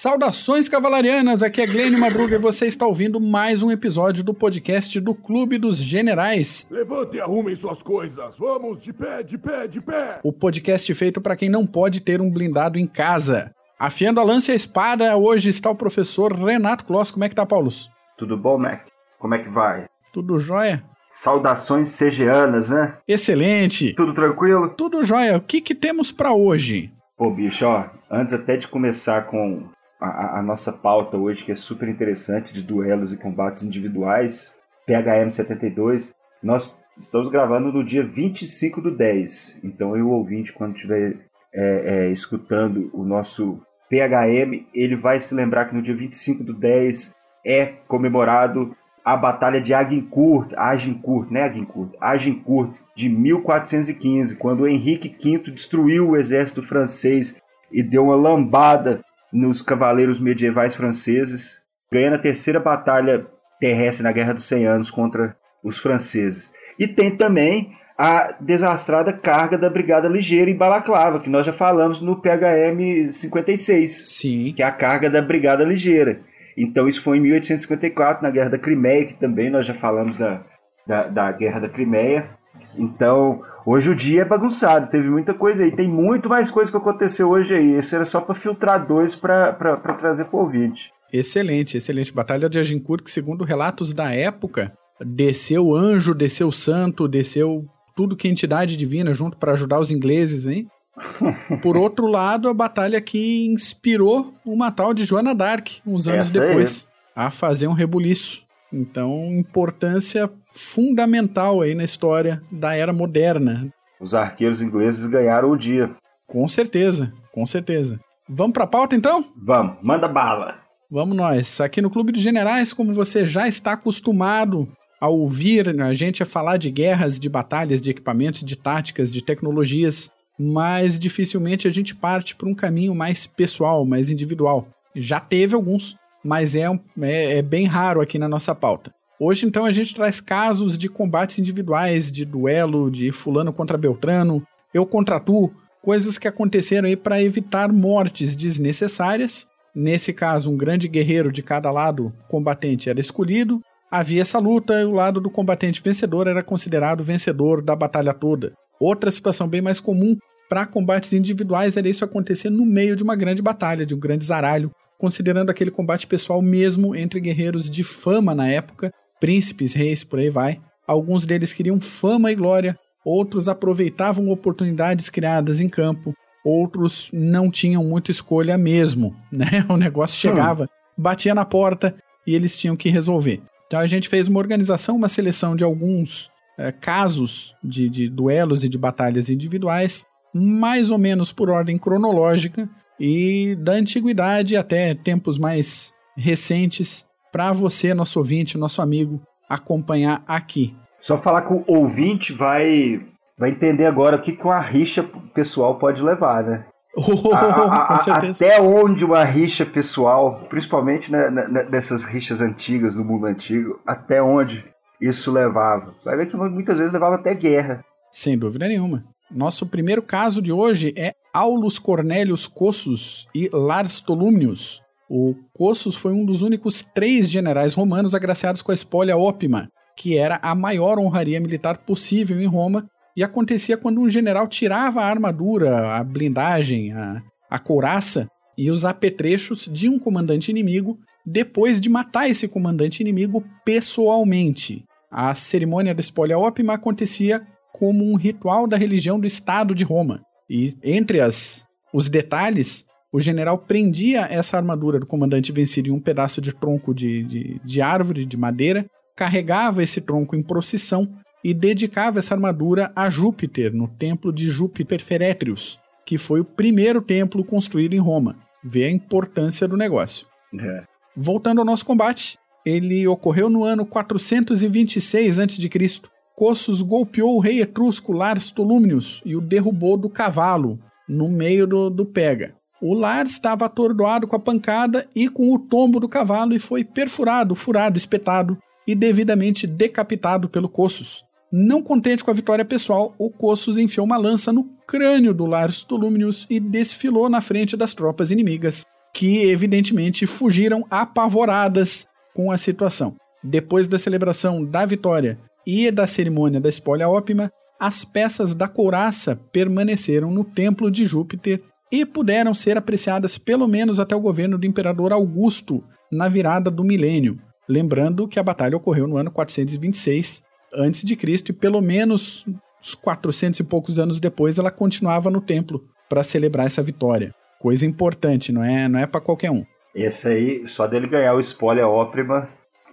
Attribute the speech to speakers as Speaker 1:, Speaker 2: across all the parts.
Speaker 1: Saudações cavalarianas, aqui é Glênio Madruga e você está ouvindo mais um episódio do podcast do Clube dos Generais.
Speaker 2: Levante e arrumem suas coisas, vamos de pé, de pé, de pé.
Speaker 1: O podcast feito para quem não pode ter um blindado em casa. Afiando a lança e a espada, hoje está o professor Renato Kloss. Como é que tá, Paulus?
Speaker 3: Tudo bom, Mac? Como é que vai?
Speaker 1: Tudo jóia?
Speaker 3: Saudações segianas, né?
Speaker 1: Excelente!
Speaker 3: Tudo tranquilo?
Speaker 1: Tudo jóia. O que, que temos para hoje?
Speaker 3: Pô, bicho, ó, antes até de começar com a, a, nossa pauta hoje, que é super interessante, de duelos e combates individuais, PHM 72, nós estamos gravando no dia 25 do 10. Então, eu ouvinte, quando estiver é, é, escutando o nosso PHM, ele vai se lembrar que no dia 25 do 10 é comemorado a Batalha de Agincourt, Agincourt, né Agincourt, Agincourt, de 1415, quando Henrique V destruiu o exército francês e deu uma lambada nos cavaleiros medievais franceses, ganhando a terceira batalha terrestre na Guerra dos Cem Anos contra os franceses. E tem também a desastrada carga da Brigada Ligeira em Balaclava, que nós já falamos no PHM 56.
Speaker 1: Sim.
Speaker 3: Que é a carga da Brigada Ligeira. Então isso foi em 1854, na Guerra da Crimeia, que também nós já falamos da, da, da Guerra da Crimeia. Então, hoje o dia é bagunçado, teve muita coisa aí. Tem muito mais coisa que aconteceu hoje aí. Esse era só para filtrar dois para trazer para o ouvinte.
Speaker 1: Excelente, excelente. Batalha de Agincourt, que segundo relatos da época, desceu anjo, desceu santo, desceu tudo que é entidade divina junto para ajudar os ingleses, hein? Por outro lado, a batalha que inspirou uma tal de Joana Dark, uns anos Essa depois, aí. a fazer um rebuliço. Então, importância fundamental aí na história da era moderna.
Speaker 3: Os arqueiros ingleses ganharam o dia.
Speaker 1: Com certeza, com certeza. Vamos para a pauta então?
Speaker 3: Vamos, manda bala.
Speaker 1: Vamos nós. Aqui no Clube de Generais, como você já está acostumado a ouvir a gente a falar de guerras, de batalhas, de equipamentos, de táticas, de tecnologias, mas dificilmente a gente parte para um caminho mais pessoal, mais individual. Já teve alguns, mas é, é, é bem raro aqui na nossa pauta. Hoje, então, a gente traz casos de combates individuais, de duelo, de fulano contra Beltrano, eu contra tu, coisas que aconteceram aí para evitar mortes desnecessárias. Nesse caso, um grande guerreiro de cada lado combatente era escolhido. Havia essa luta e o lado do combatente vencedor era considerado vencedor da batalha toda. Outra situação bem mais comum para combates individuais era isso acontecer no meio de uma grande batalha, de um grande zaralho, considerando aquele combate pessoal mesmo entre guerreiros de fama na época, príncipes, reis, por aí vai. Alguns deles queriam fama e glória, outros aproveitavam oportunidades criadas em campo, outros não tinham muita escolha mesmo, né? O negócio hum. chegava, batia na porta e eles tinham que resolver. Então a gente fez uma organização, uma seleção de alguns é, casos de, de duelos e de batalhas individuais, mais ou menos por ordem cronológica, e da antiguidade até tempos mais recentes, para você, nosso ouvinte, nosso amigo, acompanhar aqui.
Speaker 3: Só falar que o ouvinte vai, vai entender agora o que, que uma rixa pessoal pode levar, né?
Speaker 1: Oh, a, a,
Speaker 3: até onde uma rixa pessoal, principalmente né, nessas rixas antigas, do mundo antigo, até onde isso levava. Vai ver que muitas vezes levava até guerra.
Speaker 1: Sem dúvida nenhuma. Nosso primeiro caso de hoje é Aulus Cornelius Cossus e Lars Tolumnius. O Cossus foi um dos únicos três generais romanos agraciados com a espólio ópima, que era a maior honraria militar possível em Roma, e acontecia quando um general tirava a armadura, a blindagem, a, a couraça e os apetrechos de um comandante inimigo depois de matar esse comandante inimigo pessoalmente. A cerimônia da espólio ópima acontecia como um ritual da religião do Estado de Roma. E entre as, os detalhes, o general prendia essa armadura do comandante vencido em um pedaço de tronco de, de, de árvore, de madeira, carregava esse tronco em procissão e dedicava essa armadura a Júpiter, no templo de Júpiter Ferétrios, que foi o primeiro templo construído em Roma. Vê a importância do negócio. É. Voltando ao nosso combate, ele ocorreu no ano 426 a.C., Cossus golpeou o rei etrusco Lars Tolumnius e o derrubou do cavalo, no meio do, do pega. O Lars estava atordoado com a pancada e com o tombo do cavalo e foi perfurado, furado, espetado e devidamente decapitado pelo Cossus. Não contente com a vitória pessoal, o Cossus enfiou uma lança no crânio do Lars Tolumnius e desfilou na frente das tropas inimigas, que evidentemente fugiram apavoradas com a situação. Depois da celebração da vitória e da cerimônia da espolha ópima, as peças da couraça permaneceram no templo de Júpiter e puderam ser apreciadas pelo menos até o governo do imperador Augusto, na virada do milênio. Lembrando que a batalha ocorreu no ano 426 a.C. e pelo menos uns 400 e poucos anos depois ela continuava no templo para celebrar essa vitória. Coisa importante, não é, não é para qualquer um.
Speaker 3: Esse aí, só dele ganhar o spoiler óprima,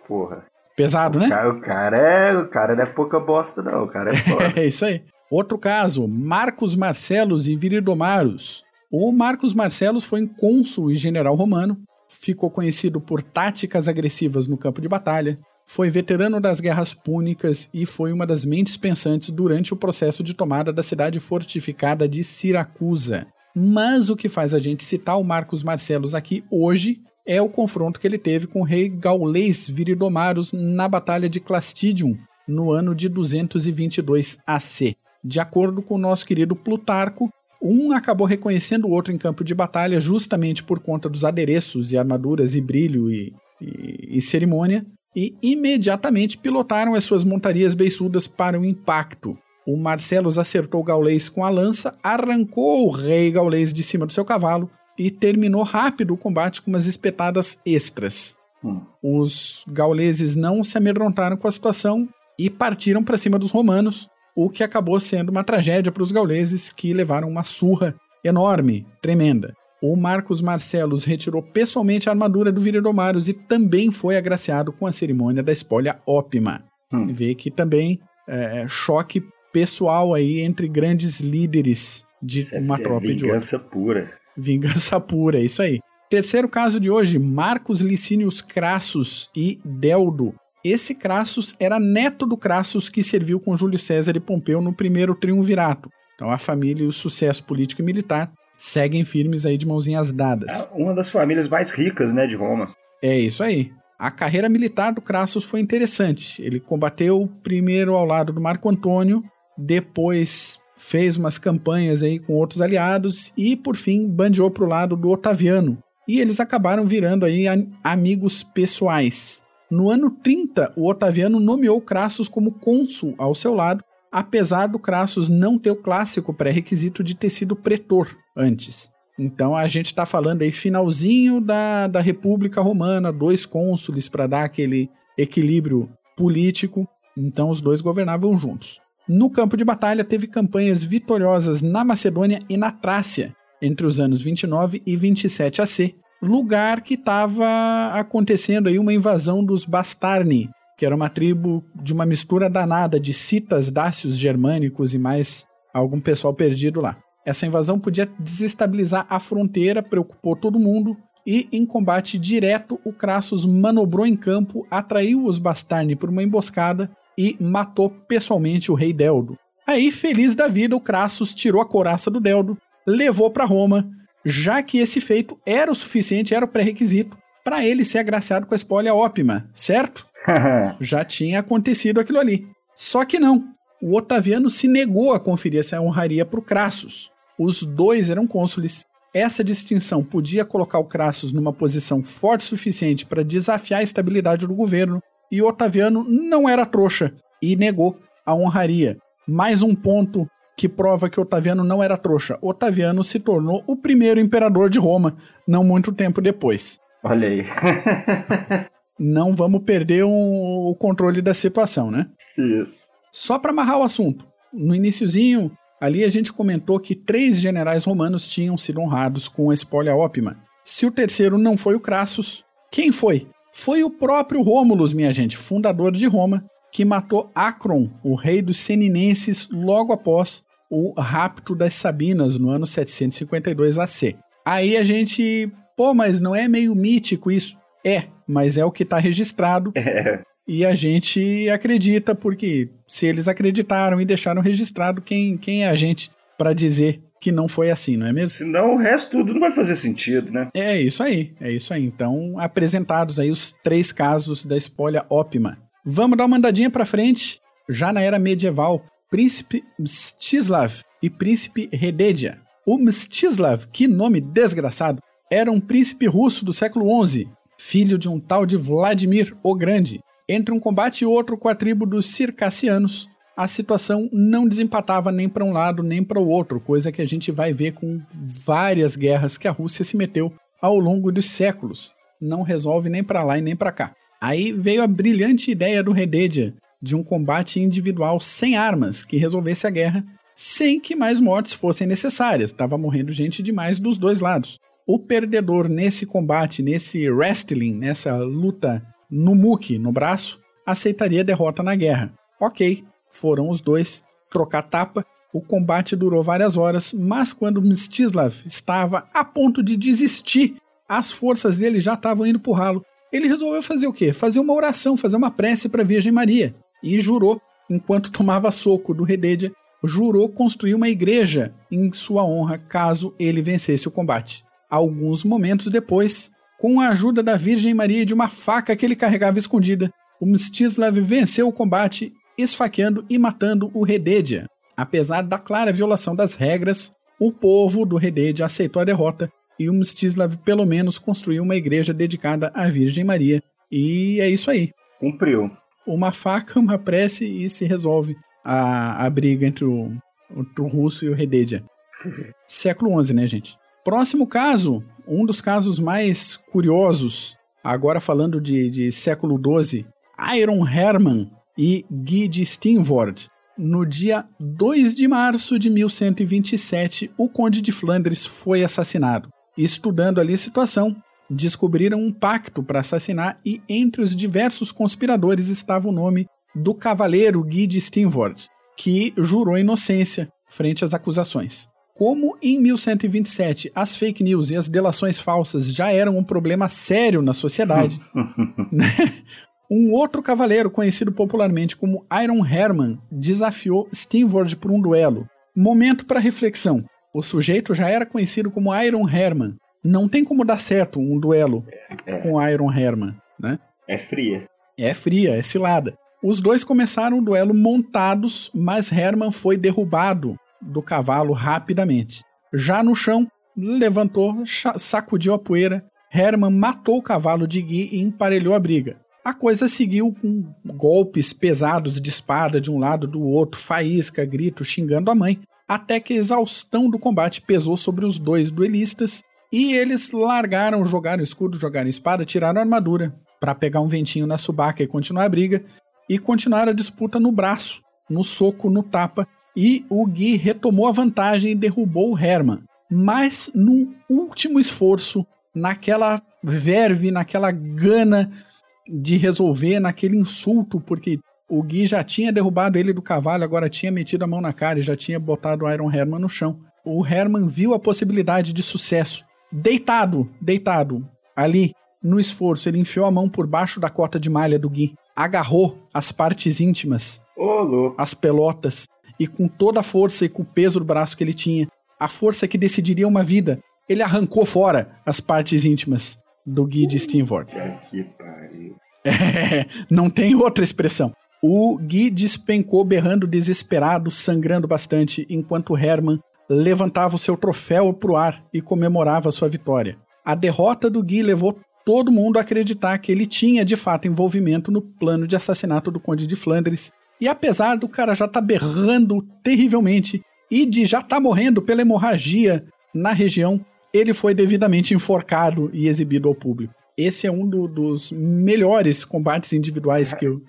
Speaker 3: porra.
Speaker 1: Pesado,
Speaker 3: o
Speaker 1: né?
Speaker 3: Cara, o cara é, o cara não é pouca bosta não, o cara é foda.
Speaker 1: é isso aí. Outro caso, Marcos Marcelos e Viridomarus. O Marcos Marcelos foi um cônsul e general romano, ficou conhecido por táticas agressivas no campo de batalha, foi veterano das guerras púnicas e foi uma das mentes pensantes durante o processo de tomada da cidade fortificada de Siracusa. Mas o que faz a gente citar o Marcos Marcelos aqui hoje é o confronto que ele teve com o rei gaulês Viridomarus na Batalha de Clastidium, no ano de 222 AC. De acordo com o nosso querido Plutarco, um acabou reconhecendo o outro em campo de batalha justamente por conta dos adereços e armaduras e brilho e, e, e cerimônia, e imediatamente pilotaram as suas montarias beiçudas para o impacto. O Marcelos acertou gaulês com a lança, arrancou o rei gaulês de cima do seu cavalo e terminou rápido o combate com umas espetadas extras. Hum. Os gauleses não se amedrontaram com a situação e partiram para cima dos romanos, o que acabou sendo uma tragédia para os gauleses que levaram uma surra enorme, tremenda. O Marcos Marcelos retirou pessoalmente a armadura do Viridomarus e também foi agraciado com a cerimônia da espolha ópima. Hum. Vê que também é, choque pessoal aí entre grandes líderes de isso é uma é tropa de
Speaker 3: Vingança pura.
Speaker 1: Vingança pura, isso aí. Terceiro caso de hoje, Marcos Licínios Crassus e Deldo esse Crassus era neto do Crassus que serviu com Júlio César e Pompeu no primeiro triunvirato. Então a família e o sucesso político e militar seguem firmes aí de mãozinhas dadas. É
Speaker 3: uma das famílias mais ricas, né, de Roma.
Speaker 1: É isso aí. A carreira militar do Crassus foi interessante. Ele combateu primeiro ao lado do Marco Antônio, depois fez umas campanhas aí com outros aliados e por fim bandeou para o lado do Otaviano. E eles acabaram virando aí amigos pessoais. No ano 30, o Otaviano nomeou Crassus como cônsul ao seu lado, apesar do Crassus não ter o clássico pré-requisito de ter sido pretor antes. Então a gente está falando aí finalzinho da, da República Romana, dois cônsules para dar aquele equilíbrio político. Então os dois governavam juntos. No campo de batalha teve campanhas vitoriosas na Macedônia e na Trácia entre os anos 29 e 27 AC, lugar que estava acontecendo aí uma invasão dos Bastarni, que era uma tribo de uma mistura danada de citas, dácios germânicos e mais algum pessoal perdido lá. Essa invasão podia desestabilizar a fronteira, preocupou todo mundo, e em combate direto, o Crassus manobrou em campo, atraiu os Bastarni por uma emboscada e matou pessoalmente o rei Deldo. Aí, feliz da vida, o Crassus tirou a coraça do Deldo, levou para Roma já que esse feito era o suficiente, era o pré-requisito para ele ser agraciado com a espolha ópima, certo? já tinha acontecido aquilo ali. Só que não. O Otaviano se negou a conferir essa honraria para o Crassus. Os dois eram cônsules. Essa distinção podia colocar o Crassus numa posição forte o suficiente para desafiar a estabilidade do governo, e Otaviano não era trouxa e negou a honraria. Mais um ponto que prova que Otaviano não era trouxa. Otaviano se tornou o primeiro imperador de Roma, não muito tempo depois.
Speaker 3: Olha aí.
Speaker 1: não vamos perder um, o controle da situação, né?
Speaker 3: Isso.
Speaker 1: Só para amarrar o assunto, no iníciozinho, ali a gente comentou que três generais romanos tinham sido honrados com a espolha ópima. Se o terceiro não foi o Crassus, quem foi? Foi o próprio Rômulus, minha gente, fundador de Roma, que matou Acron, o rei dos Seninenses, logo após o rapto das Sabinas no ano 752 AC. Aí a gente, pô, mas não é meio mítico isso? É, mas é o que está registrado. É. E a gente acredita, porque se eles acreditaram e deixaram registrado, quem, quem é a gente para dizer que não foi assim, não é mesmo?
Speaker 3: Senão o resto tudo não vai fazer sentido, né?
Speaker 1: É isso aí, é isso aí. Então, apresentados aí os três casos da espolha ópima. Vamos dar uma andadinha para frente, já na era medieval, príncipe Mstislav e príncipe Rededia. O Mstislav, que nome desgraçado, era um príncipe russo do século XI, filho de um tal de Vladimir o Grande. Entre um combate e outro com a tribo dos circassianos, a situação não desempatava nem para um lado nem para o outro, coisa que a gente vai ver com várias guerras que a Rússia se meteu ao longo dos séculos. Não resolve nem para lá e nem para cá. Aí veio a brilhante ideia do Rededia de um combate individual sem armas que resolvesse a guerra sem que mais mortes fossem necessárias. Estava morrendo gente demais dos dois lados. O perdedor nesse combate, nesse wrestling, nessa luta no muque, no braço, aceitaria derrota na guerra. Ok, foram os dois trocar tapa. O combate durou várias horas, mas quando Mstislav estava a ponto de desistir, as forças dele já estavam indo pro ralo. Ele resolveu fazer o quê? Fazer uma oração, fazer uma prece para a Virgem Maria. E jurou, enquanto tomava soco do Rededia, jurou construir uma igreja em sua honra caso ele vencesse o combate. Alguns momentos depois, com a ajuda da Virgem Maria e de uma faca que ele carregava escondida, o Mstislav venceu o combate, esfaqueando e matando o Rededia. Apesar da clara violação das regras, o povo do Rededia aceitou a derrota e o Mstislav pelo menos construiu uma igreja dedicada à Virgem Maria. E é isso aí.
Speaker 3: Cumpriu.
Speaker 1: Uma faca, uma prece e se resolve a, a briga entre o, o, o russo e o Rededia. Século XI, né, gente? Próximo caso, um dos casos mais curiosos, agora falando de, de século XII, Iron Herman e Guy de Steenvoorde. No dia 2 de março de 1127, o Conde de Flandres foi assassinado. Estudando ali a situação, descobriram um pacto para assassinar e entre os diversos conspiradores estava o nome do cavaleiro Guy de Steenvoorde, que jurou inocência frente às acusações. Como em 1127 as fake news e as delações falsas já eram um problema sério na sociedade, né? Um outro cavaleiro conhecido popularmente como Iron Herman desafiou Steenvoorde por um duelo. Momento para reflexão. O sujeito já era conhecido como Iron Herman. Não tem como dar certo um duelo é. com Iron Herman, né?
Speaker 3: É fria.
Speaker 1: É fria, é cilada. Os dois começaram o duelo montados, mas Herman foi derrubado do cavalo rapidamente. Já no chão, levantou, sacudiu a poeira. Herman matou o cavalo de Gui e emparelhou a briga. A coisa seguiu com golpes pesados de espada de um lado do outro, faísca, grito, xingando a mãe, até que a exaustão do combate pesou sobre os dois duelistas e eles largaram, jogaram escudo, jogaram espada, tiraram a armadura para pegar um ventinho na subaca e continuar a briga e continuar a disputa no braço, no soco, no tapa, e o Gui retomou a vantagem e derrubou o Herman. Mas num último esforço, naquela verve, naquela gana de resolver, naquele insulto, porque o Gui já tinha derrubado ele do cavalo, agora tinha metido a mão na cara e já tinha botado o Iron Herman no chão. O Herman viu a possibilidade de sucesso. Deitado, deitado, ali, no esforço, ele enfiou a mão por baixo da cota de malha do Gui agarrou as partes íntimas,
Speaker 3: oh,
Speaker 1: as pelotas, e com toda a força e com o peso do braço que ele tinha, a força que decidiria uma vida, ele arrancou fora as partes íntimas do Guy de.
Speaker 3: Que pariu.
Speaker 1: É, não tem outra expressão. O Gui despencou berrando desesperado, sangrando bastante, enquanto Herman levantava o seu troféu para o ar e comemorava sua vitória. A derrota do Gui levou todo mundo acreditar que ele tinha de fato envolvimento no plano de assassinato do Conde de Flandres. E apesar do cara já estar tá berrando terrivelmente e de já estar tá morrendo pela hemorragia na região, ele foi devidamente enforcado e exibido ao público. Esse é um do, dos melhores combates individuais que eu,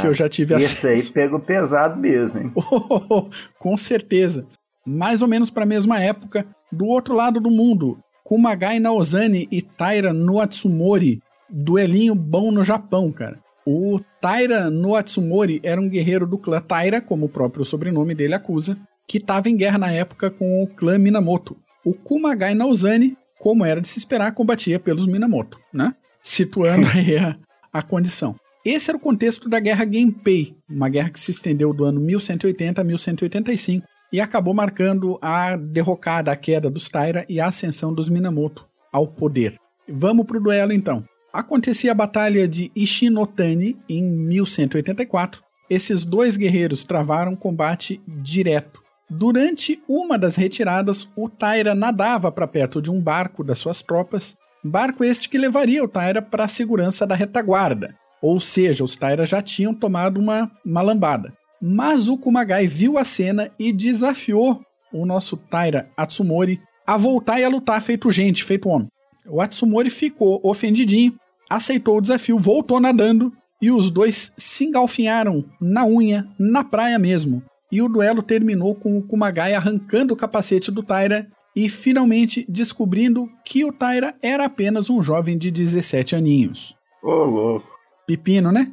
Speaker 1: que eu já tive
Speaker 3: acesso. Esse aí pegou pesado mesmo, hein?
Speaker 1: Oh, com certeza. Mais ou menos para a mesma época, do outro lado do mundo, Kumagai Naozani e Taira Noatsumori, duelinho bom no Japão, cara. O Taira Noatsumori era um guerreiro do clã Taira, como o próprio sobrenome dele acusa, que estava em guerra na época com o clã Minamoto. O Kumagai Naozani, como era de se esperar, combatia pelos Minamoto, né? Situando aí a, a condição. Esse era o contexto da Guerra Genpei, uma guerra que se estendeu do ano 1180 a 1185, e acabou marcando a derrocada, a queda dos Taira e a ascensão dos Minamoto ao poder. Vamos pro duelo então. Acontecia a Batalha de Ishinotani em 1184. Esses dois guerreiros travaram um combate direto. Durante uma das retiradas, o Taira nadava para perto de um barco das suas tropas, barco este que levaria o Taira para a segurança da retaguarda. Ou seja, os Taira já tinham tomado uma, uma lambada. Mas o Kumagai viu a cena e desafiou o nosso Taira Atsumori a voltar e a lutar feito gente, feito homem. O Atsumori ficou ofendidinho, aceitou o desafio, voltou nadando e os dois se engalfinharam na unha, na praia mesmo. E o duelo terminou com o Kumagai arrancando o capacete do Taira e finalmente descobrindo que o Taira era apenas um jovem de 17 aninhos.
Speaker 3: Ô, oh, louco.
Speaker 1: Pepino, né?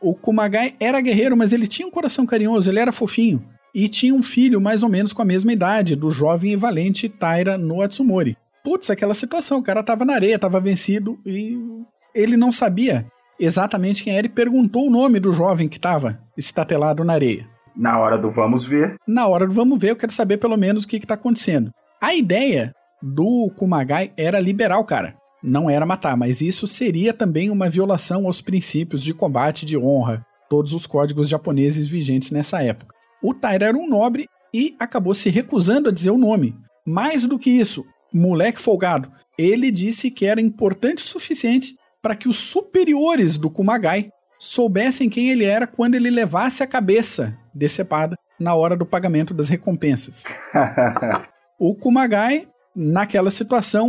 Speaker 1: o Kumagai era guerreiro, mas ele tinha um coração carinhoso, ele era fofinho. E tinha um filho mais ou menos com a mesma idade, do jovem e valente Taira no Atsumori. Putz, aquela situação, o cara tava na areia, tava vencido e ele não sabia exatamente quem era e perguntou o nome do jovem que estava estatelado na areia.
Speaker 3: Na hora do vamos ver.
Speaker 1: Na hora do vamos ver, eu quero saber pelo menos o que está acontecendo. A ideia do Kumagai era liberar o cara, não era matar, mas isso seria também uma violação aos princípios de combate de honra, todos os códigos japoneses vigentes nessa época. O Taira era um nobre e acabou se recusando a dizer o nome. Mais do que isso, moleque folgado, ele disse que era importante o suficiente para que os superiores do Kumagai soubessem quem ele era quando ele levasse a cabeça decepada na hora do pagamento das recompensas. o Kumagai, naquela situação,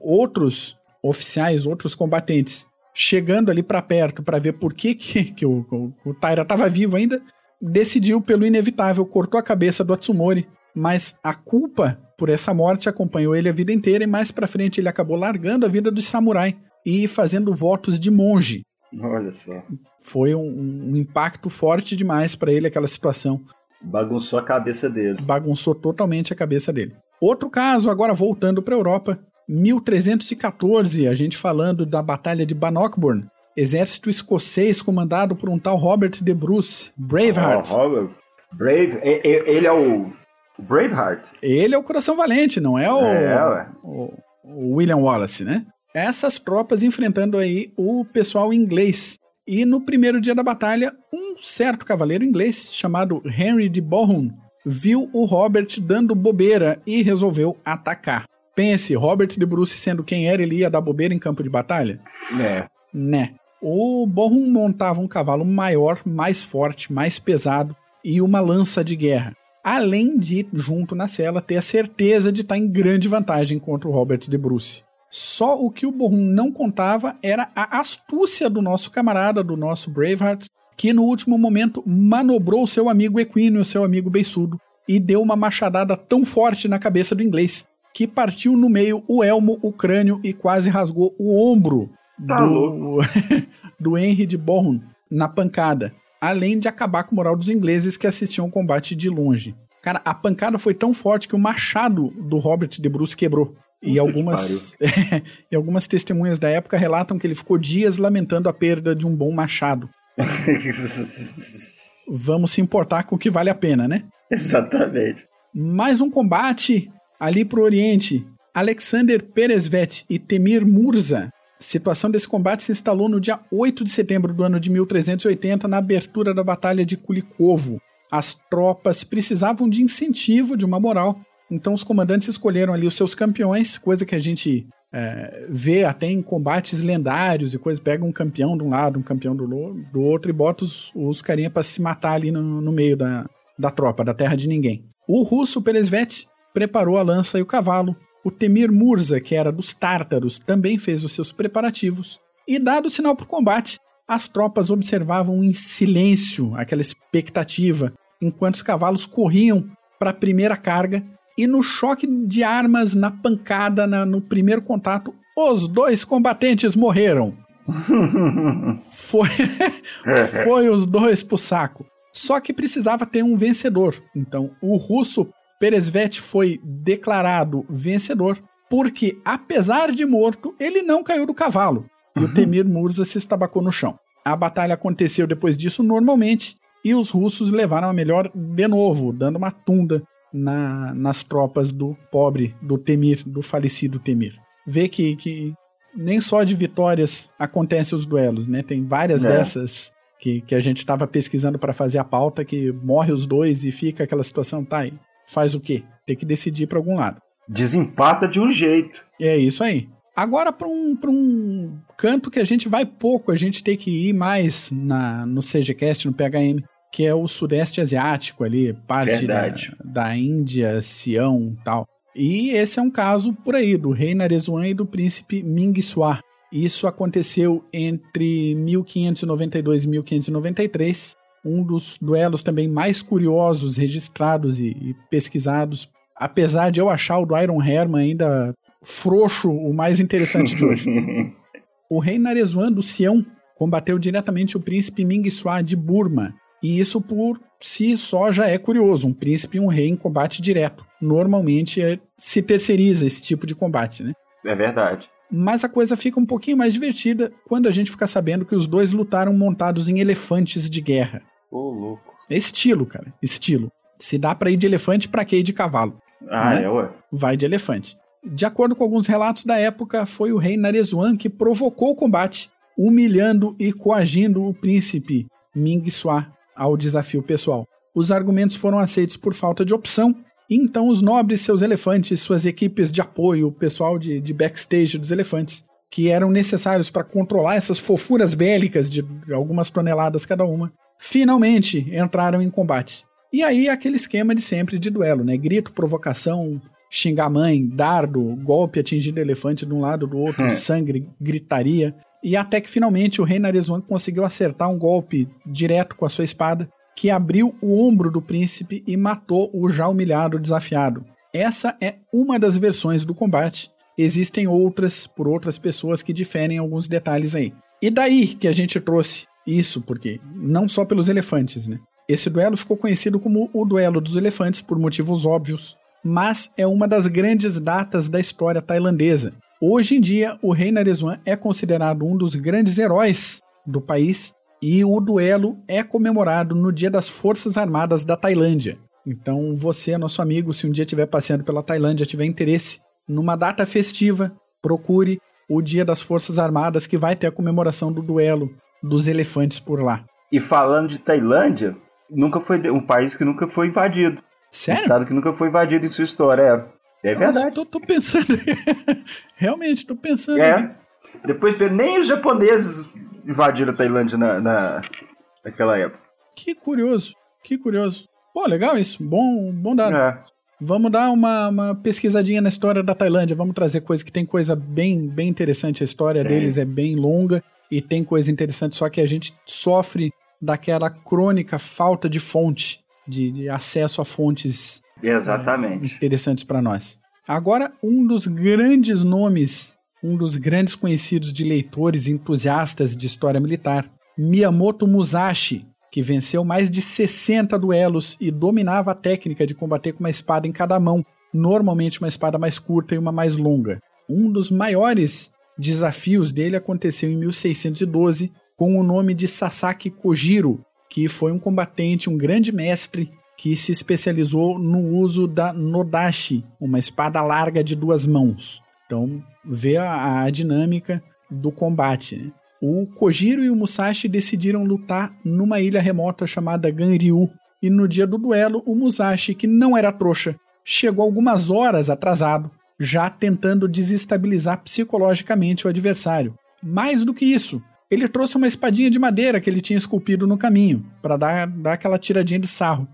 Speaker 1: outros oficiais, outros combatentes, chegando ali para perto para ver por que, que, que o, o, o Taira estava vivo ainda, decidiu pelo inevitável, cortou a cabeça do Atsumori, mas a culpa por essa morte acompanhou ele a vida inteira e mais para frente ele acabou largando a vida dos samurai e fazendo votos de monge.
Speaker 3: Olha só.
Speaker 1: Foi um, um impacto forte demais para ele aquela situação.
Speaker 3: Bagunçou a cabeça dele.
Speaker 1: Bagunçou totalmente a cabeça dele. Outro caso, agora voltando para a Europa, 1314, a gente falando da Batalha de Bannockburn. Exército escocês comandado por um tal Robert de Bruce, Braveheart.
Speaker 3: Oh, Robert. Brave, ele é o Braveheart.
Speaker 1: Ele é o Coração Valente, não é o, é, o, o William Wallace, né? Essas tropas enfrentando aí o pessoal inglês. E no primeiro dia da batalha, um certo cavaleiro inglês chamado Henry de Bohun viu o Robert dando bobeira e resolveu atacar. Pense, Robert de Bruce sendo quem era, ele ia dar bobeira em campo de batalha?
Speaker 3: Né.
Speaker 1: Né. O Bohun montava um cavalo maior, mais forte, mais pesado e uma lança de guerra. Além de, junto na cela, ter a certeza de estar em grande vantagem contra o Robert de Bruce. Só o que o Borrum não contava era a astúcia do nosso camarada, do nosso Braveheart, que no último momento manobrou seu amigo equino e seu amigo beiçudo e deu uma machadada tão forte na cabeça do inglês que partiu no meio o elmo, o crânio e quase rasgou o ombro
Speaker 3: tá do,
Speaker 1: do Henry de Borrum na pancada, além de acabar com o moral dos ingleses que assistiam o combate de longe. Cara, a pancada foi tão forte que o machado do Robert de Bruce quebrou. E algumas, e algumas testemunhas da época relatam que ele ficou dias lamentando a perda de um bom machado. Vamos se importar com o que vale a pena, né?
Speaker 3: Exatamente.
Speaker 1: Mais um combate ali pro Oriente. Alexander Peresvet e Temir Murza. A situação desse combate se instalou no dia 8 de setembro do ano de 1380, na abertura da Batalha de Kulikovo. As tropas precisavam de incentivo, de uma moral, então os comandantes escolheram ali os seus campeões, coisa que a gente é, vê até em combates lendários e coisa. Pega um campeão de um lado, um campeão do, do outro e bota os, os carinha para se matar ali no, no meio da, da tropa, da terra de ninguém. O russo Peresvet preparou a lança e o cavalo. O Temir Murza, que era dos tártaros, também fez os seus preparativos. E dado o sinal para o combate, as tropas observavam em silêncio aquela expectativa, enquanto os cavalos corriam para a primeira carga e no choque de armas, na pancada, na, no primeiro contato, os dois combatentes morreram. foi, foi os dois pro saco. Só que precisava ter um vencedor. Então, o russo Peresvet foi declarado vencedor porque, apesar de morto, ele não caiu do cavalo. E o Temir Murza se estabacou no chão. A batalha aconteceu depois disso normalmente e os russos levaram a melhor de novo, dando uma tunda na, nas tropas do pobre, do Temir, do falecido Temir. Vê que, que nem só de vitórias acontecem os duelos, né? Tem várias é. dessas que, que a gente estava pesquisando para fazer a pauta, que morre os dois e fica aquela situação, tá aí, faz o quê? Tem que decidir para algum lado.
Speaker 3: Desempata de um jeito.
Speaker 1: É isso aí. Agora para um, um canto que a gente vai pouco, a gente tem que ir mais na, no CGCast, no PHM, que é o Sudeste Asiático ali, parte da, da Índia, Sião tal. E esse é um caso por aí, do rei Narezuan e do príncipe Ming Sua. Isso aconteceu entre 1592 e 1593, um dos duelos também mais curiosos registrados e, e pesquisados. Apesar de eu achar o do Iron Herman ainda frouxo, o mais interessante de hoje. o rei Narezuan do Sião combateu diretamente o príncipe Ming Sua de Burma, e isso por si só já é curioso. Um príncipe e um rei em combate direto. Normalmente é, se terceiriza esse tipo de combate, né?
Speaker 3: É verdade.
Speaker 1: Mas a coisa fica um pouquinho mais divertida quando a gente fica sabendo que os dois lutaram montados em elefantes de guerra.
Speaker 3: Ô, oh, louco.
Speaker 1: É estilo, cara. Estilo. Se dá pra ir de elefante, pra que ir de cavalo?
Speaker 3: Ah, né? é, ué.
Speaker 1: Vai de elefante. De acordo com alguns relatos da época, foi o rei Narezuan que provocou o combate, humilhando e coagindo o príncipe Ming Sua ao desafio pessoal. Os argumentos foram aceitos por falta de opção, e então os nobres, seus elefantes, suas equipes de apoio, o pessoal de, de backstage dos elefantes, que eram necessários para controlar essas fofuras bélicas de algumas toneladas cada uma, finalmente entraram em combate. E aí aquele esquema de sempre de duelo, né? Grito, provocação, xingar mãe, dardo, golpe atingindo elefante de um lado do outro, hum. sangue, gritaria. E até que finalmente o rei Narezuan conseguiu acertar um golpe direto com a sua espada, que abriu o ombro do príncipe e matou o já humilhado desafiado. Essa é uma das versões do combate. Existem outras por outras pessoas que diferem alguns detalhes aí. E daí que a gente trouxe isso, porque não só pelos elefantes, né? Esse duelo ficou conhecido como o Duelo dos Elefantes por motivos óbvios, mas é uma das grandes datas da história tailandesa. Hoje em dia, o rei Narezuan é considerado um dos grandes heróis do país e o duelo é comemorado no Dia das Forças Armadas da Tailândia. Então, você, nosso amigo, se um dia estiver passeando pela Tailândia, tiver interesse numa data festiva, procure o Dia das Forças Armadas, que vai ter a comemoração do duelo dos elefantes por lá.
Speaker 3: E falando de Tailândia, nunca foi um país que nunca foi invadido.
Speaker 1: Sério? Um
Speaker 3: estado que nunca foi invadido em sua história. É, é verdade.
Speaker 1: Tô, pensando. Realmente, tô pensando.
Speaker 3: É. Depois, nem os japoneses invadiram a Tailândia na, na, naquela época.
Speaker 1: Que curioso. Que curioso. Pô, legal isso. Bom, bom dado. É. Vamos dar uma, uma, pesquisadinha na história da Tailândia. Vamos trazer coisa que tem coisa bem, bem interessante. A história é. deles é bem longa e tem coisa interessante, só que a gente sofre daquela crônica falta de fonte de, de acesso a fontes
Speaker 3: Exatamente.
Speaker 1: É, interessantes para nós. Agora, um dos grandes nomes, um dos grandes conhecidos de leitores entusiastas de história militar, Miyamoto Musashi, que venceu mais de 60 duelos e dominava a técnica de combater com uma espada em cada mão, normalmente uma espada mais curta e uma mais longa. Um dos maiores desafios dele aconteceu em 1612 com o nome de Sasaki Kojiro, que foi um combatente, um grande mestre que se especializou no uso da Nodashi, uma espada larga de duas mãos. Então, vê a, a dinâmica do combate. Né? O Kojiro e o Musashi decidiram lutar numa ilha remota chamada Ganryu. E no dia do duelo, o Musashi, que não era trouxa, chegou algumas horas atrasado, já tentando desestabilizar psicologicamente o adversário. Mais do que isso, ele trouxe uma espadinha de madeira que ele tinha esculpido no caminho, para dar, dar aquela tiradinha de sarro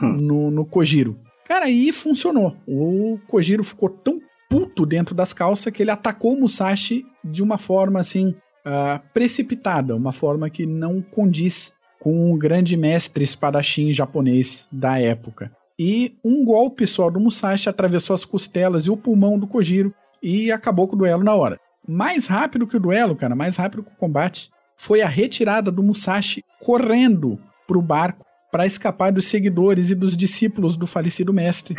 Speaker 1: no, no Kojiro. Cara, aí funcionou. O Kojiro ficou tão puto dentro das calças que ele atacou o Musashi de uma forma assim uh, precipitada, uma forma que não condiz com um grande mestre espadachim japonês da época. E um golpe só do Musashi atravessou as costelas e o pulmão do Kojiro e acabou com o duelo na hora mais rápido que o duelo, cara, mais rápido que o combate, foi a retirada do Musashi correndo pro barco para escapar dos seguidores e dos discípulos do falecido mestre,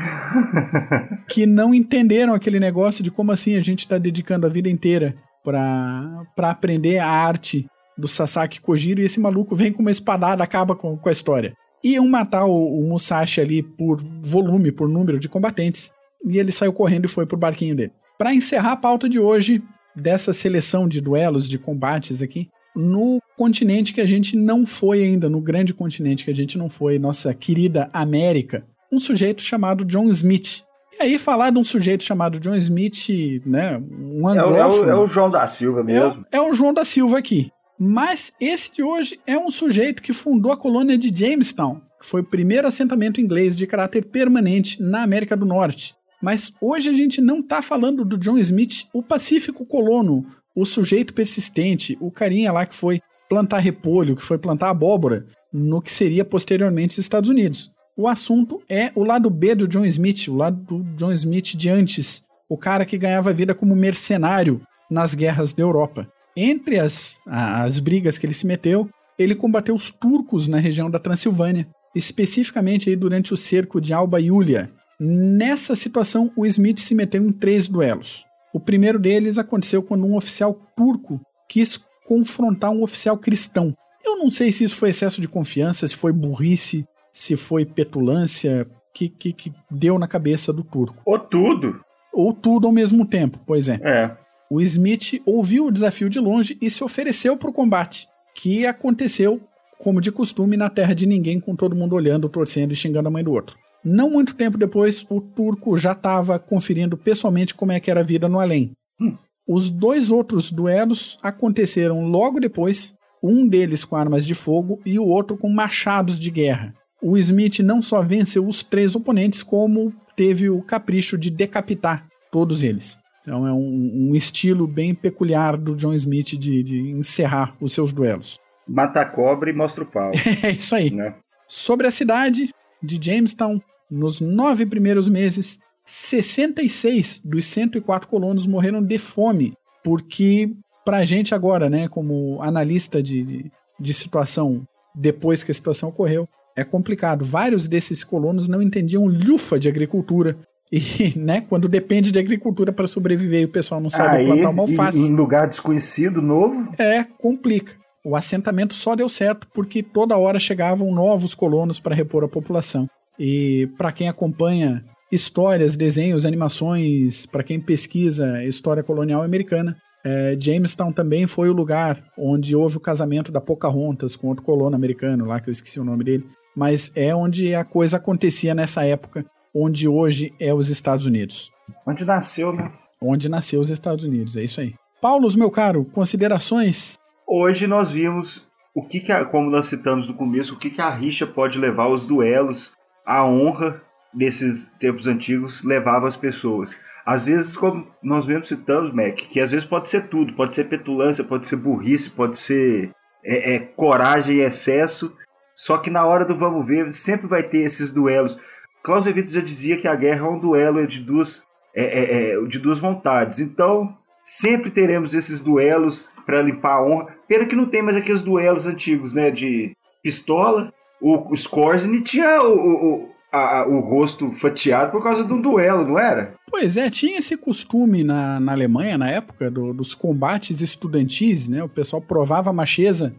Speaker 1: que não entenderam aquele negócio de como assim a gente está dedicando a vida inteira para aprender a arte do Sasaki Kojiro e esse maluco vem com uma espadada acaba com, com a história. Iam matar o, o Musashi ali por volume, por número de combatentes, e ele saiu correndo e foi pro barquinho dele. Para encerrar a pauta de hoje, dessa seleção de duelos, de combates aqui, no continente que a gente não foi ainda, no grande continente que a gente não foi, nossa querida América, um sujeito chamado John Smith. E aí falar de um sujeito chamado John Smith, né, um
Speaker 3: anglófono... É, é, o, é o João da Silva mesmo.
Speaker 1: É, é o João da Silva aqui. Mas esse de hoje é um sujeito que fundou a colônia de Jamestown, que foi o primeiro assentamento inglês de caráter permanente na América do Norte. Mas hoje a gente não está falando do John Smith, o pacífico colono, o sujeito persistente, o carinha lá que foi plantar repolho, que foi plantar abóbora, no que seria posteriormente os Estados Unidos. O assunto é o lado B do John Smith, o lado do John Smith de antes, o cara que ganhava vida como mercenário nas guerras da Europa. Entre as, as brigas que ele se meteu, ele combateu os turcos na região da Transilvânia, especificamente aí durante o cerco de Alba Iulia. Nessa situação, o Smith se meteu em três duelos. O primeiro deles aconteceu quando um oficial turco quis confrontar um oficial cristão. Eu não sei se isso foi excesso de confiança, se foi burrice, se foi petulância, que, que, que deu na cabeça do turco.
Speaker 3: Ou tudo.
Speaker 1: Ou tudo ao mesmo tempo, pois é.
Speaker 3: É.
Speaker 1: O Smith ouviu o desafio de longe e se ofereceu para o combate, que aconteceu, como de costume, na terra de ninguém, com todo mundo olhando, torcendo e xingando a mãe do outro. Não muito tempo depois, o turco já estava conferindo pessoalmente como é que era a vida no além. Hum. Os dois outros duelos aconteceram logo depois, um deles com armas de fogo e o outro com machados de guerra. O Smith não só venceu os três oponentes, como teve o capricho de decapitar todos eles. Então é um, um estilo bem peculiar do John Smith de, de encerrar os seus duelos.
Speaker 3: Mata a cobra e mostra o pau.
Speaker 1: é isso aí. Né? Sobre a cidade de Jamestown, nos nove primeiros meses, 66 dos 104 colonos morreram de fome, porque pra gente agora, né, como analista de, de, de situação depois que a situação ocorreu, é complicado. Vários desses colonos não entendiam lufa de agricultura, e, né, quando depende de agricultura para sobreviver e o pessoal não sabe Aí, plantar uma alface.
Speaker 3: Em lugar desconhecido, novo.
Speaker 1: É, complica. O assentamento só deu certo porque toda hora chegavam novos colonos para repor a população. E para quem acompanha histórias, desenhos, animações, para quem pesquisa história colonial americana, é, Jamestown também foi o lugar onde houve o casamento da Pocahontas com outro colono americano lá, que eu esqueci o nome dele. Mas é onde a coisa acontecia nessa época onde hoje é os Estados Unidos.
Speaker 3: Onde nasceu, né?
Speaker 1: Onde nasceu os Estados Unidos, é isso aí. Paulos, meu caro, considerações?
Speaker 3: Hoje nós vimos o que, que a, como nós citamos no começo, o que, que a rixa pode levar aos duelos, a honra desses tempos antigos levava as pessoas. Às vezes, como nós mesmo citamos, Mac, que às vezes pode ser tudo, pode ser petulância, pode ser burrice, pode ser é, é, coragem e excesso, só que na hora do vamos ver, sempre vai ter esses duelos. Clausewitz já dizia que a guerra é um duelo de duas, é, é, é, de duas vontades. Então, sempre teremos esses duelos para limpar a honra. Pena que não tem mais aqueles duelos antigos, né? De pistola. O, o Skorzny tinha o, o, a, o rosto fatiado por causa de um duelo, não era?
Speaker 1: Pois é, tinha esse costume na, na Alemanha, na época, do, dos combates estudantis, né? O pessoal provava a macheza,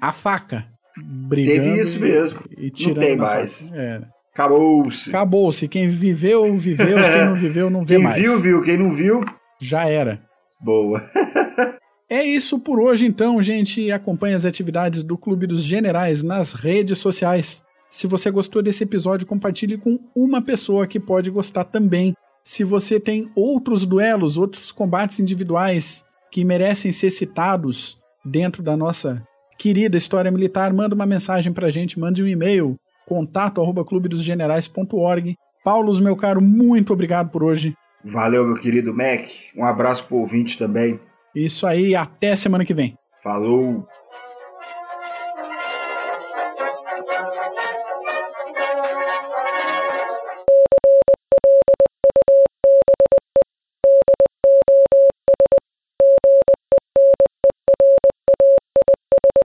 Speaker 1: a faca, brigando.
Speaker 3: Teve isso mesmo. E, e tirando não tem mais.
Speaker 1: É.
Speaker 3: Acabou-se.
Speaker 1: Acabou-se. Quem viveu, viveu. quem não viveu, não vê
Speaker 3: quem
Speaker 1: mais.
Speaker 3: Quem viu, viu. Quem não viu...
Speaker 1: Já era.
Speaker 3: Boa.
Speaker 1: é isso por hoje, então, gente. Acompanhe as atividades do Clube dos Generais nas redes sociais. Se você gostou desse episódio, compartilhe com uma pessoa que pode gostar também. Se você tem outros duelos, outros combates individuais que merecem ser citados dentro da nossa querida história militar, manda uma mensagem pra gente, mande um e-mail contato. Paulos, meu caro, muito obrigado por hoje.
Speaker 3: Valeu, meu querido Mac. Um abraço pro ouvinte também.
Speaker 1: Isso aí, até semana que vem.
Speaker 3: Falou!